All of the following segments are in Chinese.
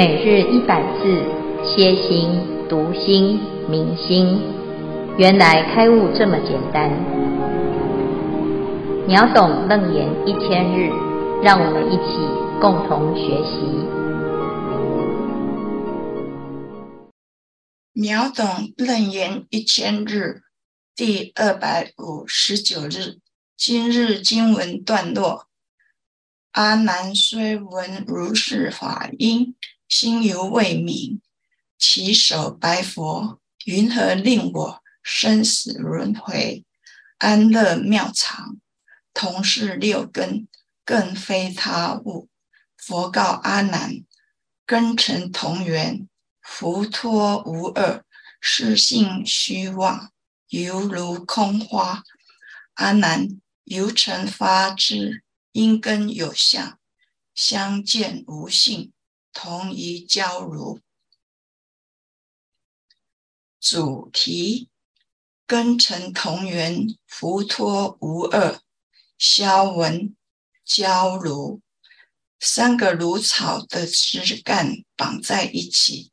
每日一百字，歇心、读心、明心，原来开悟这么简单。秒懂楞严一千日，让我们一起共同学习。秒懂楞严一千日，第二百五十九日，今日经文段落。阿难虽闻如是法音，心犹未泯，稽首白佛：“云何令我生死轮回，安乐妙常？同是六根，更非他物。”佛告阿难：“根尘同源，浮脱无二，是性虚妄，犹如空花。阿难，由尘发之。”因根有相，相见无性，同一交如。主题：根尘同源，浮脱无二。消文：交如，三个如草的枝干绑在一起，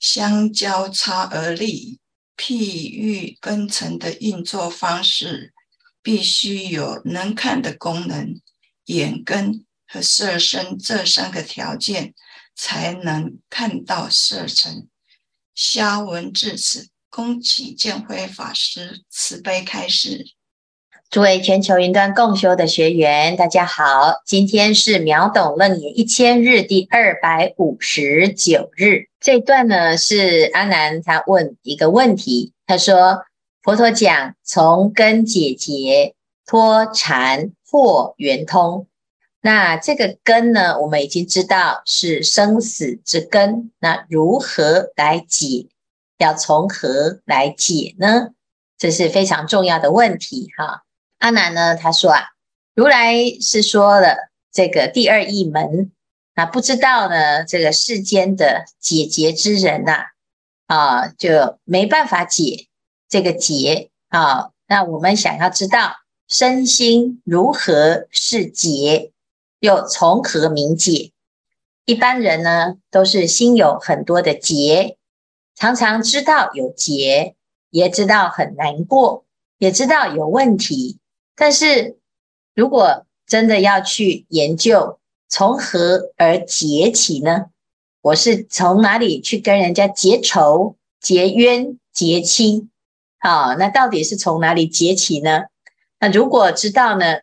相交叉而立。譬喻根尘的运作方式，必须有能看的功能。眼根和色身这三个条件，才能看到色尘。下文至此，恭请见辉法师慈悲开示。诸位全球云端共修的学员，大家好，今天是秒懂楞严一千日第二百五十九日。这段呢，是阿南他问一个问题，他说：“佛陀讲从根解结，脱缠。”或圆通，那这个根呢，我们已经知道是生死之根。那如何来解？要从何来解呢？这是非常重要的问题哈。阿难呢，他说啊，如来是说了这个第二义门，那不知道呢，这个世间的解结之人呐，啊，就没办法解这个结啊。那我们想要知道。身心如何是结，又从何明解？一般人呢，都是心有很多的结，常常知道有结，也知道很难过，也知道有问题。但是如果真的要去研究，从何而结起呢？我是从哪里去跟人家结仇、结冤、结亲？好，那到底是从哪里结起呢？那如果知道呢，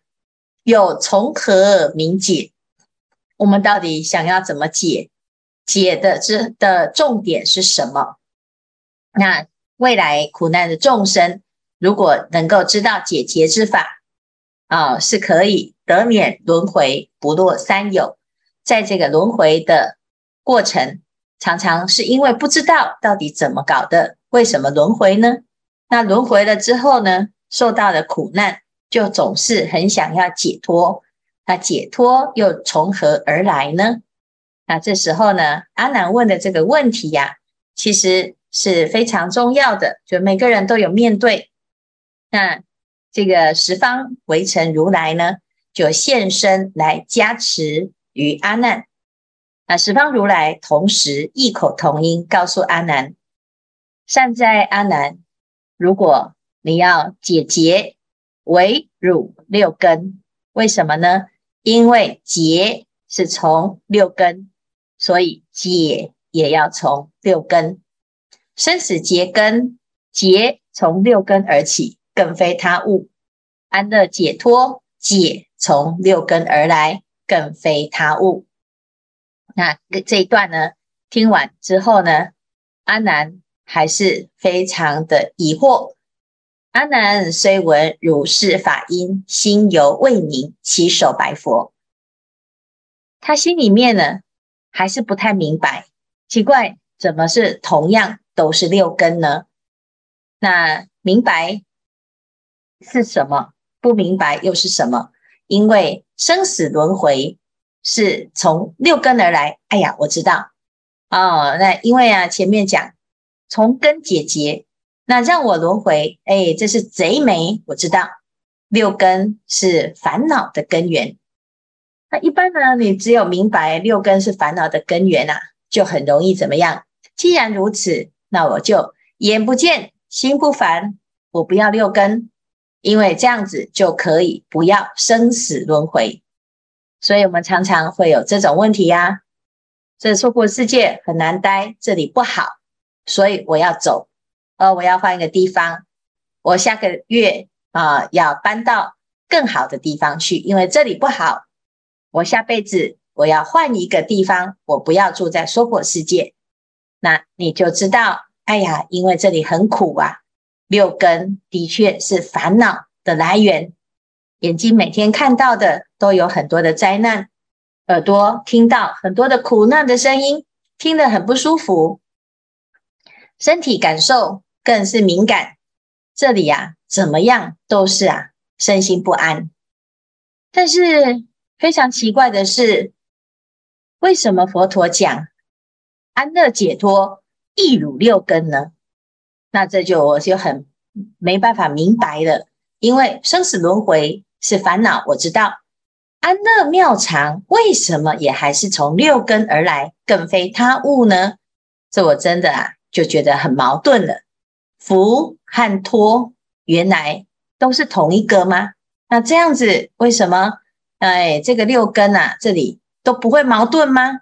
又从何明解？我们到底想要怎么解？解的这的重点是什么？那未来苦难的众生，如果能够知道解结之法，啊，是可以得免轮回，不落三有。在这个轮回的过程，常常是因为不知道到底怎么搞的，为什么轮回呢？那轮回了之后呢，受到了苦难。就总是很想要解脱，那解脱又从何而来呢？那这时候呢，阿难问的这个问题呀、其实是非常重要的，就每个人都有面对。那这个十方围城如来呢，就现身来加持于阿难。那十方如来同时异口同音告诉阿难：善哉阿难，如果你要解结。唯汝六根，为什么呢？因为结是从六根，所以解也要从六根。生死结根，结从六根而起，更非他物。安乐解脱，解从六根而来，更非他物。那这一段呢，听完之后呢，阿难还是非常的疑惑。阿难虽闻如是法音，心犹未泯，稽首白佛。他心里面呢，还是不太明白，奇怪，怎么是同样都是六根呢？那明白是什么？不明白又是什么？因为生死轮回是从六根而来。哎呀，我知道哦。那因为啊，前面讲从根解结。那让我轮回，哎，这是贼眉，我知道六根是烦恼的根源。那一般呢，你只有明白六根是烦恼的根源啊，就很容易怎么样？既然如此，那我就眼不见心不烦，我不要六根，因为这样子就可以不要生死轮回。所以我们常常会有这种问题呀、这娑婆世界很难待，这里不好，所以我要走，呃，我要换一个地方，我下个月啊、要搬到更好的地方去，因为这里不好，我下辈子。我要换一个地方，我不要住在娑婆世界，那你就知道，哎呀，因为这里很苦啊。六根的确是烦恼的来源，眼睛每天看到的都有很多的灾难，耳朵听到很多的苦难的声音，听得很不舒服，身体感受更是敏感，这里呀、啊，怎么样都是啊，身心不安。但是非常奇怪的是。为什么佛陀讲安乐解脱亦汝六根呢？那这就我就很没办法明白了。因为生死轮回是烦恼，我知道安乐妙常为什么也还是从六根而来，更非他物呢？这我真的啊就觉得很矛盾了。福和托原来都是同一个吗？那这样子为什么？哎，这个六根啊，这里。都不会矛盾吗？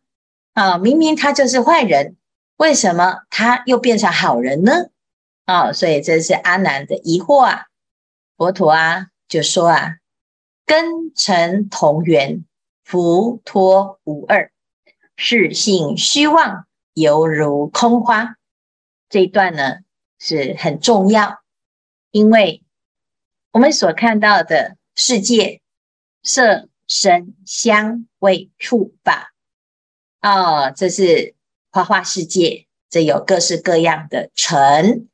啊，明明他就是坏人，为什么他又变成好人呢？啊，所以这是阿难的疑惑啊。佛陀啊就说啊，根尘同源，福托无二，是性虚妄，犹如空花。这一段呢是很重要，因为我们所看到的世界色。声香味触法，哦，这是花花世界，这有各式各样的尘。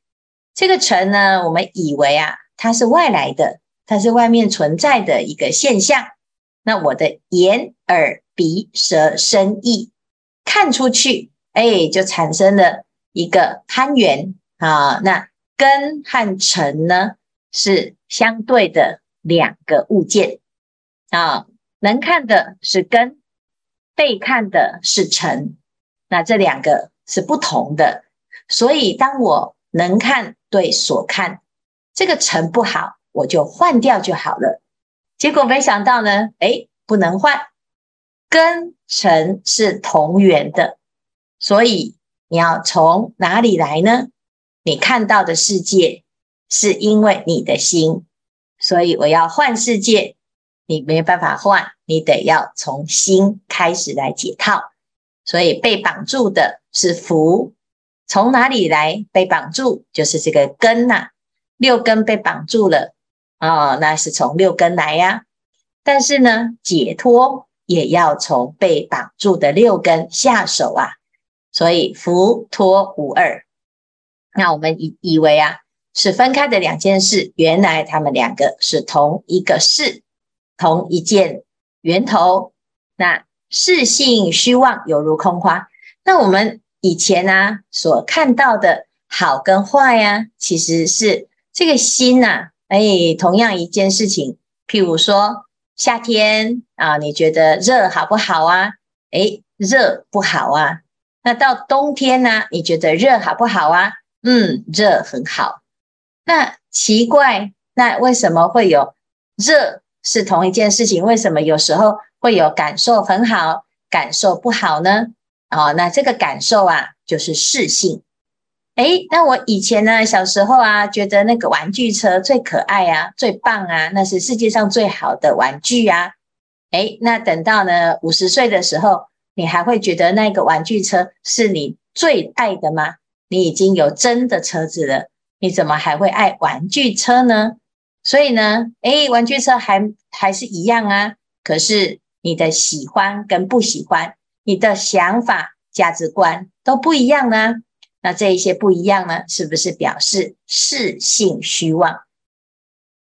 这个尘呢，我们以为啊，它是外来的，它是外面存在的一个现象。那我的眼、耳、鼻、舌、身、意看出去，哎，就产生了一个攀缘啊。那根和尘呢，是相对的两个物件啊。能看的是根，被看的是尘，那这两个是不同的。所以，当我能看对所看，这个尘不好，我就换掉就好了。结果没想到呢，哎，不能换，根尘是同源的，所以你要从哪里来呢？你看到的世界是因为你的心，所以我要换世界。你没办法换，你得要从心开始来解套。所以被绑住的是福，从哪里来被绑住？就是这个根呐、六根被绑住了哦，那是从六根来呀。但是呢，解脱也要从被绑住的六根下手啊。所以福脱无二。那我们以以为啊是分开的两件事，原来他们两个是同一个事。同一件源头，那是性虚妄，犹如空花。那我们以前呢、啊、所看到的好跟坏呀、啊，其实是这个心呐、啊。哎，同样一件事情，譬如说夏天啊，你觉得热好不好啊？哎，热不好啊。那到冬天呢、你觉得热好不好啊？嗯，热很好。那奇怪，那为什么会有热？是同一件事情，为什么有时候会有感受很好，感受不好呢？哦，那这个感受啊，就是识性。诶，那我以前呢，小时候啊，觉得那个玩具车最可爱啊，最棒啊，那是世界上最好的玩具啊。诶，那等到呢五十岁的时候，你还会觉得那个玩具车是你最爱的吗？你已经有真的车子了，你怎么还会爱玩具车呢？所以呢，诶，玩具车还还是一样啊。可是你的喜欢跟不喜欢，你的想法、价值观都不一样呢。那这一些不一样呢，是不是表示识性虚妄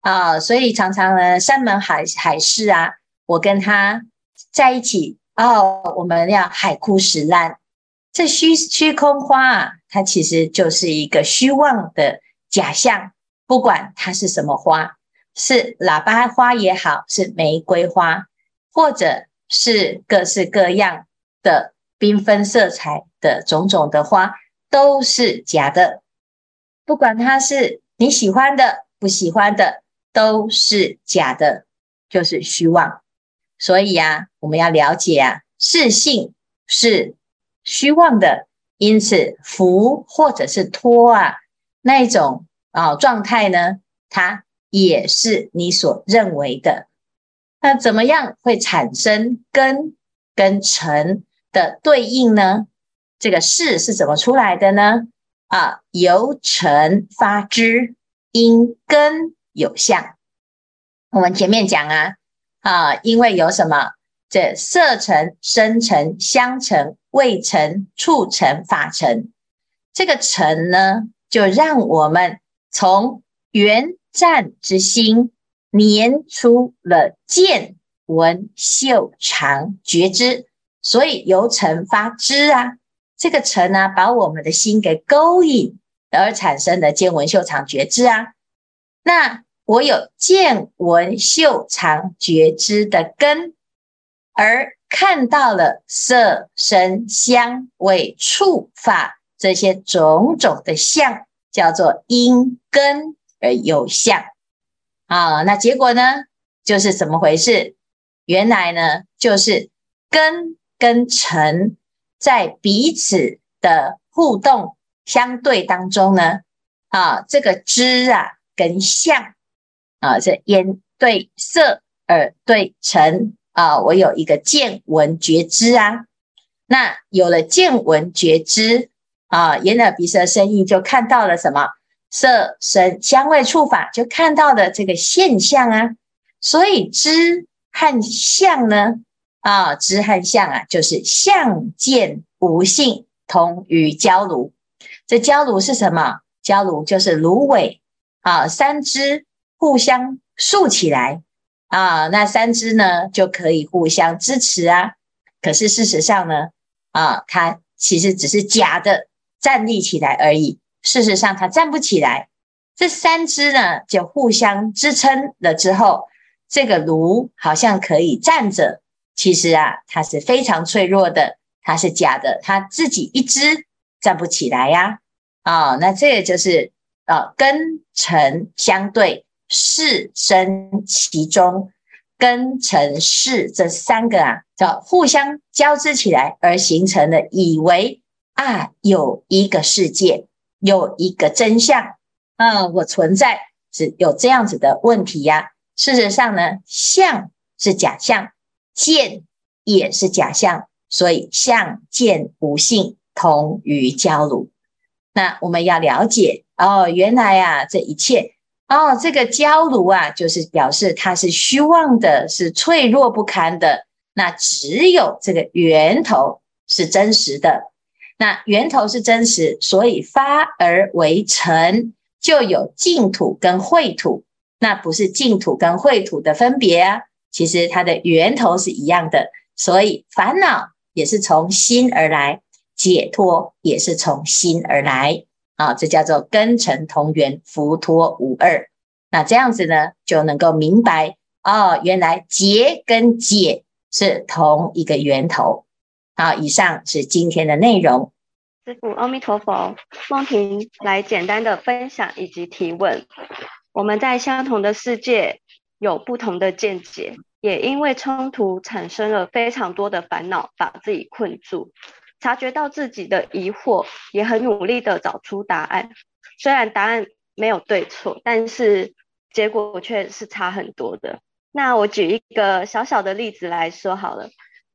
啊？所以常常呢，山盟海海誓啊，我跟他在一起哦，我们要海枯石烂。这虚虚空花啊，它其实就是一个虚妄的假象。不管它是什么花，是喇叭花也好，是玫瑰花，或者是各式各样的缤纷色彩的种种的花都是假的，不管它是你喜欢的、不喜欢的，都是假的，就是虚妄。所以呀，我们要了解啊，视性是虚妄的，因此福或者是托啊那一种啊状态呢，它也是你所认为的。那怎么样会产生根跟尘的对应呢？这个事是怎么出来的呢？啊，由尘发之，因根有相。我们前面讲啊。啊，因为有什么？这色尘、声尘、香尘、味尘、触尘、法尘，这个尘呢，就让我们从缘湛之心黏出了见闻嗅尝觉知，所以由尘发知啊，这个尘呢、把我们的心给勾引，而产生的见闻嗅尝觉知啊，那。我有见闻嗅尝觉知的根，而看到了色声香味触法这些种种的相，叫做因根而有相啊。那结果呢，就是怎么回事？原来呢，就是根跟尘在彼此的互动相对当中呢，啊，这个知啊跟相。啊，这眼对色，耳对尘啊，我有一个见闻觉知啊。那有了见闻觉知啊，眼耳鼻舌身意就看到了什么？色声香味触法，就看到了这个现象啊。所以知和相呢，啊，知和相啊，就是相见无性，同于焦炉。这焦炉是什么？焦炉就是芦苇啊，三支。互相竖起来啊，那三支呢就可以互相支持啊。可是事实上呢，啊，它其实只是假的站立起来而已。事实上它站不起来。这三只呢就互相支撑了之后，这个炉好像可以站着。其实啊，它是非常脆弱的，它是假的，它自己一只站不起来呀。啊，那这个就是啊，根尘相对。识生其中，根尘识这三个啊，叫互相交织起来而形成的，以为啊有一个世界，有一个真相啊，我存在是有这样子的问题呀、事实上呢，相是假象，见也是假象，所以相见无性，同于焦炉。那我们要了解哦，原来啊，这一切。哦，这个焦炉啊，就是表示它是虚妄的，是脆弱不堪的。那只有这个源头是真实的。那源头是真实，所以发而为尘，就有净土跟秽土。那不是净土跟秽土的分别啊，其实它的源头是一样的。所以烦恼也是从心而来，解脱也是从心而来。啊，这叫做根尘同源，福托无二。那这样子呢，就能够明白哦，原来结跟解是同一个源头。好，以上是今天的内容。师父，阿弥陀佛。梦婷来简单的分享以及提问。我们在相同的世界有不同的见解，也因为冲突产生了非常多的烦恼，把自己困住。察觉到自己的疑惑，也很努力的找出答案。虽然答案没有对错，但是结果却是差很多的。那我举一个小小的例子来说好了，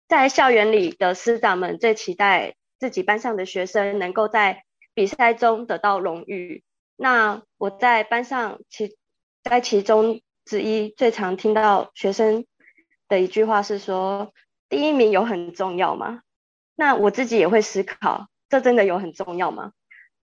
在校园里的师长们最期待自己班上的学生能够在比赛中得到荣誉。那我在班上其在其中之一最常听到学生的一句话是说：“第一名有很重要吗？”那我自己也会思考，这真的有很重要吗？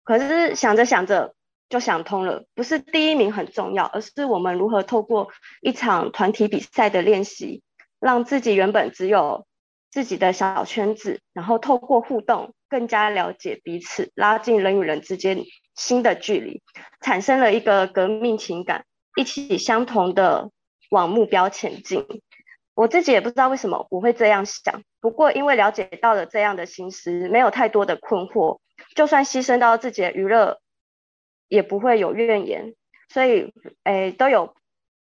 可是想着想着就想通了，不是第一名很重要，而是我们如何透过一场团体比赛的练习，让自己原本只有自己的小圈子，然后透过互动更加了解彼此，拉近人与人之间新的距离，产生了一个革命情感，一起相同的往目标前进。我自己也不知道为什么我会这样想。不过因为了解到了这样的心思，没有太多的困惑，就算牺牲到自己的娱乐，也不会有怨言。所以，诶，都有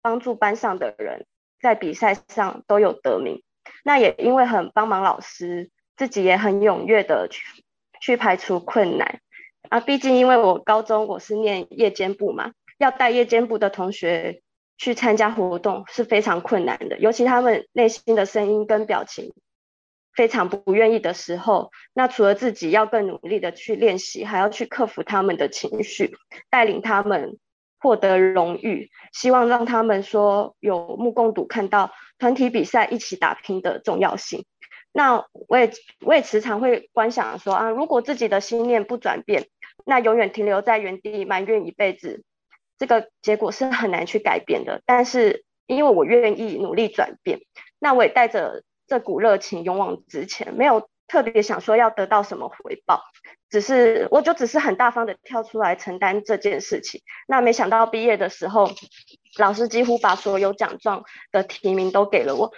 帮助班上的人在比赛上都有得名。那也因为很帮忙老师，自己也很踊跃的去去排除困难。啊，毕竟因为我高中我是念夜间部嘛，要带夜间部的同学去参加活动是非常困难的，尤其他们内心的声音跟表情非常不愿意的时候，那除了自己要更努力的去练习，还要去克服他们的情绪，带领他们获得荣誉，希望让他们说有目共睹，看到团体比赛一起打拼的重要性。那我也我也时常会观想说啊，如果自己的心念不转变，那永远停留在原地埋怨一辈子，这个结果是很难去改变的。但是因为我愿意努力转变，那我也带着这股热情勇往直前，没有特别想说要得到什么回报，只是我就只是很大方的跳出来承担这件事情。那没想到毕业的时候，老师几乎把所有奖状的提名都给了我。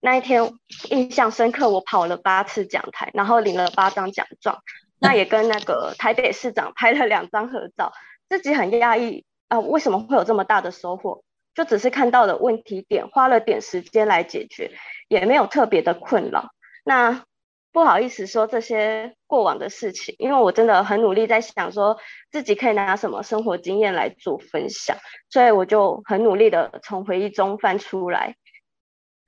那一天印象深刻，我跑了八次讲台，然后领了八张奖状。那也跟那个台北市长拍了两张合照，自己很讶异啊，为什么会有这么大的收获？就只是看到了问题点，花了点时间来解决，也没有特别的困扰。那不好意思说这些过往的事情，因为我真的很努力在想说自己可以拿什么生活经验来做分享，所以我就很努力的从回忆中翻出来。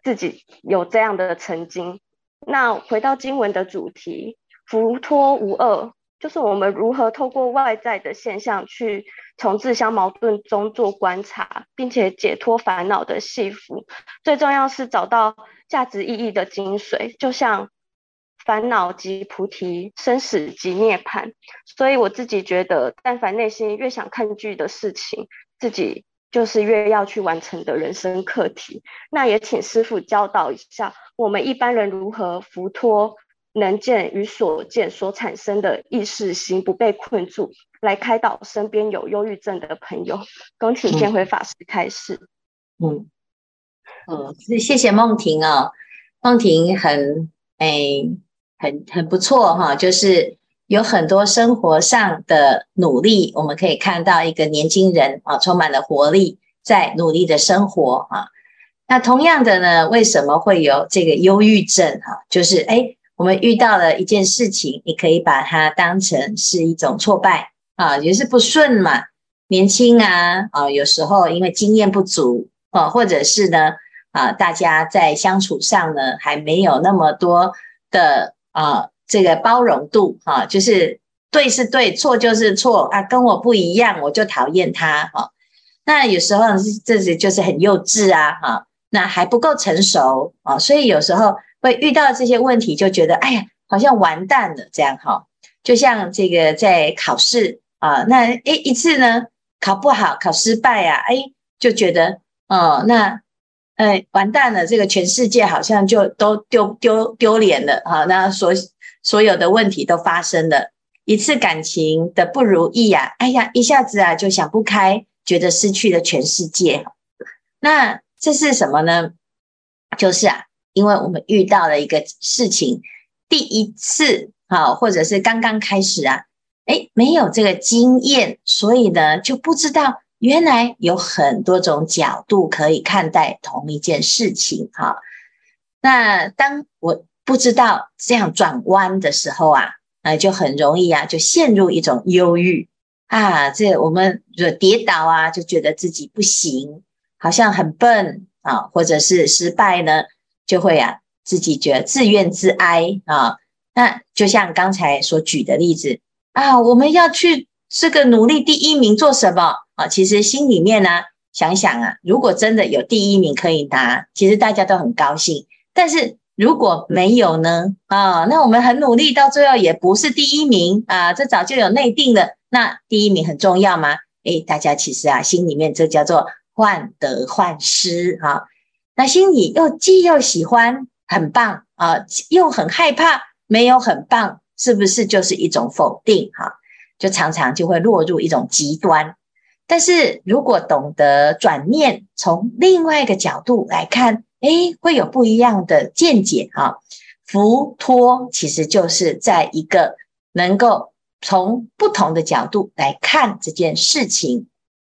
自己有这样的曾经，那回到经文的主题，福托无二，就是我们如何透过外在的现象去从自相矛盾中做观察，并且解脱烦恼的戏服。最重要是找到价值意义的精髓，就像烦恼即菩提，生死即涅槃。所以我自己觉得，但凡内心越想抗拒的事情，自己。就是越要去完成的人生课题，那也请师父教导一下我们一般人如何伏托能见与所见所产生的意识心，不被困住，来开导身边有忧郁症的朋友。恭请见辉法师开始。嗯嗯，谢谢梦婷哦，梦婷很哎很很不错哈，就是。有很多生活上的努力，我们可以看到一个年轻人啊，充满了活力，在努力的生活啊。那同样的呢，为什么会有这个忧郁症？哈，就是诶，我们遇到了一件事情，你可以把它当成是一种挫败啊，也是不顺嘛。年轻啊，啊，有时候因为经验不足啊，或者是呢啊，大家在相处上呢还没有那么多的啊。这个包容度哈，就是对是对，错就是错啊，跟我不一样，我就讨厌他哈。那有时候这是就是很幼稚啊哈，那还不够成熟啊，所以有时候会遇到这些问题，就觉得哎呀，好像完蛋了这样哈。就像这个在考试啊，那诶一次呢考不好，考失败啊，诶就觉得哦，那哎完蛋了，这个全世界好像就都丢丢丢脸了哈。那所所有的问题都发生了，一次感情的不如意呀、啊，哎呀，一下子啊就想不开，觉得失去了全世界。那这是什么呢？就是啊，因为我们遇到了一个事情，第一次啊，或者是刚刚开始啊，哎，没有这个经验，所以呢就不知道原来有很多种角度可以看待同一件事情哈。那当我。不知道这样转弯的时候啊，呃，就很容易啊，就陷入一种忧郁啊。这我们就跌倒啊，就觉得自己不行，好像很笨啊，或者是失败呢，就会啊，自己觉得自怨自哀啊。那就像刚才所举的例子啊，我们要去这个努力第一名做什么啊？其实心里面呢，想想啊，如果真的有第一名可以拿，其实大家都很高兴，但是。如果没有呢？啊，那我们很努力，到最后也不是第一名啊，这早就有内定了。那第一名很重要吗？诶，大家其实啊，心里面这叫做患得患失哈。那心里又既又喜欢很棒啊，又很害怕没有很棒，是不是就是一种否定哈？就常常就会落入一种极端。但是如果懂得转念，从另外一个角度来看。诶，会有不一样的见解哈。浮托其实就是在一个能够从不同的角度来看这件事情。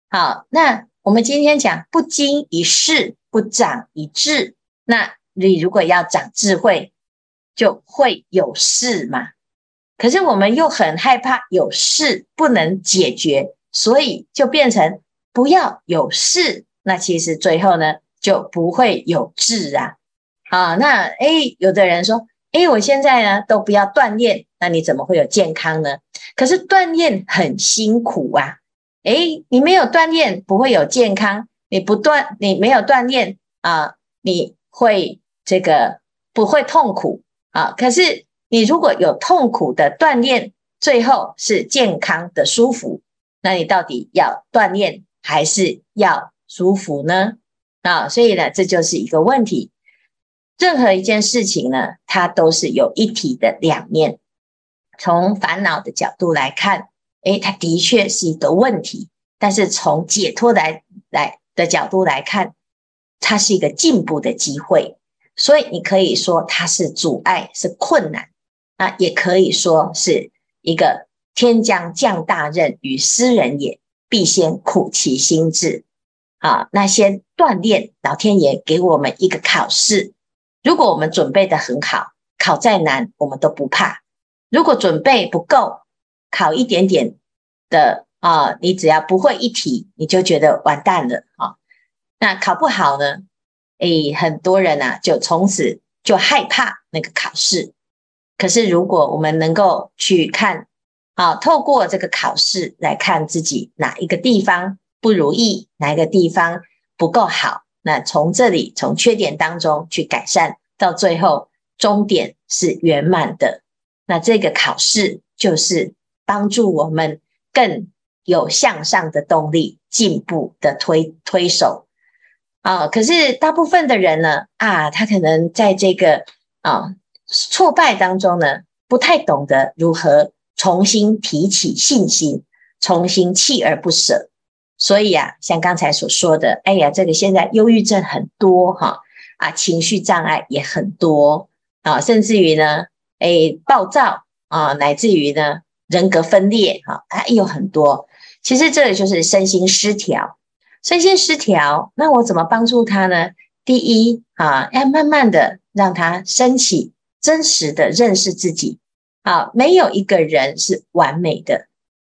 好，那我们今天讲不经一事不长一智，那你如果要长智慧，就会有事嘛。可是我们又很害怕有事不能解决，所以就变成不要有事。那其实最后呢，就不会有智啊。啊，那诶，有的人说，诶，我现在呢都不要锻炼，那你怎么会有健康呢？可是锻炼很辛苦啊。诶，你没有锻炼不会有健康，你不锻，你没有锻炼啊，你会这个不会痛苦啊。可是你如果有痛苦的锻炼，最后是健康的舒服，那你到底要锻炼还是要舒服呢？啊，所以呢，这就是一个问题。任何一件事情呢，它都是有一体的两面。从烦恼的角度来看，诶，它的确是一个问题；但是从解脱来来的角度来看，它是一个进步的机会。所以你可以说它是阻碍，是困难啊，也可以说是一个天将降大任于斯人也，必先苦其心志。啊，那先锻炼，老天爷给我们一个考试。如果我们准备的很好，考再难我们都不怕；如果准备不够，考一点点的啊，你只要不会一题，你就觉得完蛋了啊。那考不好呢？诶，很多人啊，就从此就害怕那个考试。可是如果我们能够去看啊，透过这个考试来看自己哪一个地方不如意，哪一个地方不够好。那从这里，从缺点当中去改善，到最后终点是圆满的。那这个考试就是帮助我们更有向上的动力、进步的推推手啊。可是大部分的人呢，啊，他可能在这个啊挫败当中呢，不太懂得如何重新提起信心，重新锲而不舍。所以啊，像刚才所说的，哎呀，这个现在忧郁症很多哈，啊，情绪障碍也很多啊，甚至于呢，哎，暴躁啊，乃至于呢，人格分裂哈，啊，有很多。其实这里就是身心失调，身心失调，那我怎么帮助他呢？第一啊，要慢慢的让他升起真实的认识自己啊，没有一个人是完美的，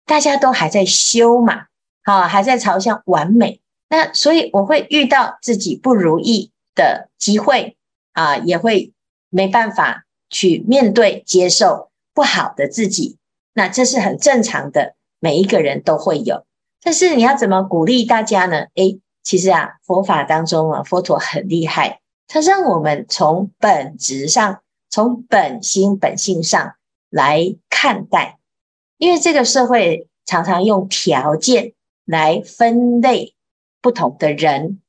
大家都还在修嘛。啊，还在朝向完美，那所以我会遇到自己不如意的机会啊，也会没办法去面对接受不好的自己，那这是很正常的，每一个人都会有。但是你要怎么鼓励大家呢？诶，其实啊，佛法当中啊，佛陀很厉害，他让我们从本质上，从本心本性上来看待，因为这个社会常常用条件。来分类不同的人，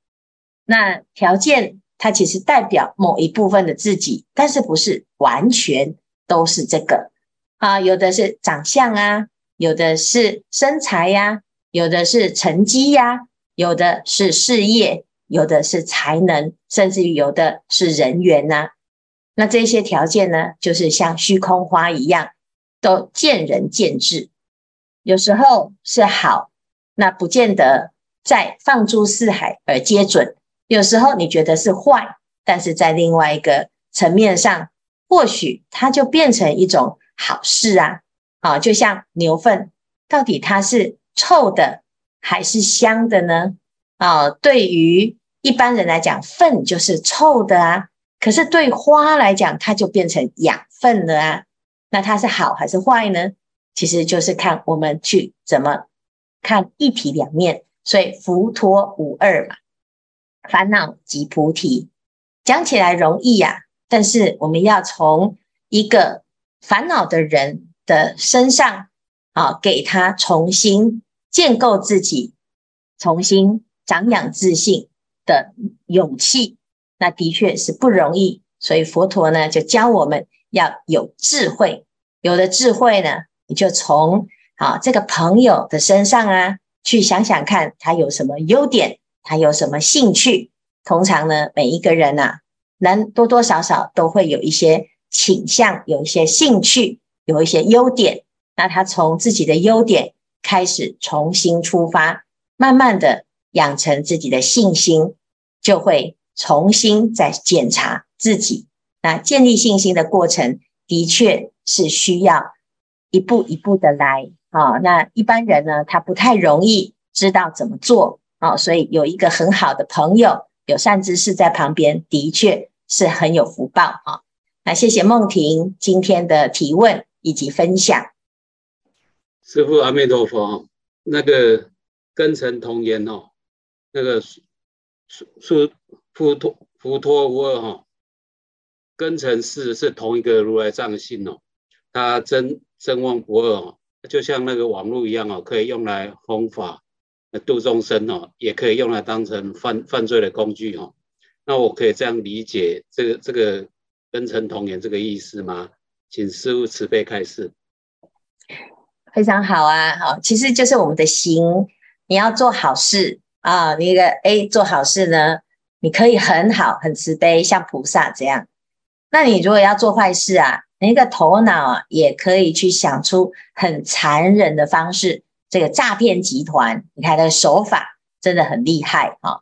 那条件它其实代表某一部分的自己，但是不是完全都是这个啊？有的是长相啊，有的是身材呀、有的是成绩呀、有的是事业，有的是才能，甚至于有的是人缘呐、那这些条件呢，就是像虚空花一样，都见仁见智，有时候是好。那不见得在放诸四海而皆准，有时候你觉得是坏，但是在另外一个层面上，或许它就变成一种好事啊！啊，就像牛粪，到底它是臭的还是香的呢？啊，对于一般人来讲，粪就是臭的啊，可是对花来讲，它就变成养分了啊。那它是好还是坏呢？其实就是看我们去怎么。看一体两面，所以浮脱无二嘛。烦恼即菩提，讲起来容易呀、啊，但是我们要从一个烦恼的人的身上啊，给他重新建构自己，重新长养自信的勇气，那的确是不容易。所以佛陀呢，就教我们要有智慧，有了智慧呢，你就从。啊，这个朋友的身上啊，去想想看他有什么优点，他有什么兴趣。通常呢，每一个人呐、啊，能多多少少都会有一些倾向，有一些兴趣，有一些优点，那他从自己的优点开始重新出发，慢慢的养成自己的信心，就会重新再检查自己。那建立信心的过程，的确是需要一步一步的来啊。那一般人呢，他不太容易知道怎么做啊，所以有一个很好的朋友，有善知识在旁边，的确是很有福报啊。那谢谢梦婷今天的提问以及分享。师父阿弥陀佛，那个根尘同源哦，那个是是佛陀佛陀无二哈。根尘是是同一个如来藏性哦，它真真妄不二哦，就像那个网络一样哦，可以用来弘法、度众生哦，也可以用来当成犯犯罪的工具哦。那我可以这样理解这个这个根尘同源这个意思吗？请师父慈悲开示。非常好啊，好，其实就是我们的心，你要做好事啊，那个 A 做好事呢，你可以很好很慈悲，像菩萨这样。那你如果要做坏事啊，你一个头脑啊，也可以去想出很残忍的方式。这个诈骗集团，你看他的手法真的很厉害啊。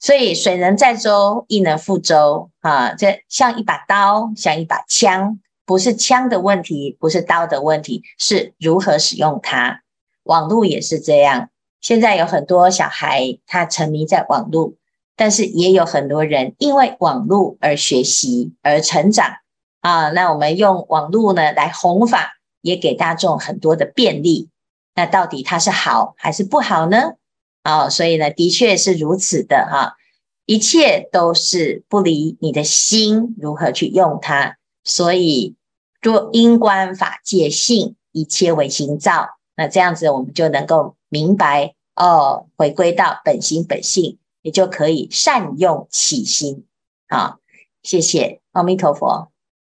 所以水能载舟，亦能覆舟啊。这像一把刀，像一把枪，不是枪的问题，不是刀的问题，是如何使用它。网络也是这样，现在有很多小孩他沉迷在网络。但是也有很多人因为网络而学习而成长啊，那我们用网络呢来弘法，也给大众很多的便利。那到底它是好还是不好呢？啊，所以呢，的确是如此的哈，一切都是不离你的心如何去用它。所以若因观法界性，一切为心造。那这样子我们就能够明白哦，回归到本心本性。也就可以善用起心，好，谢谢阿弥陀佛。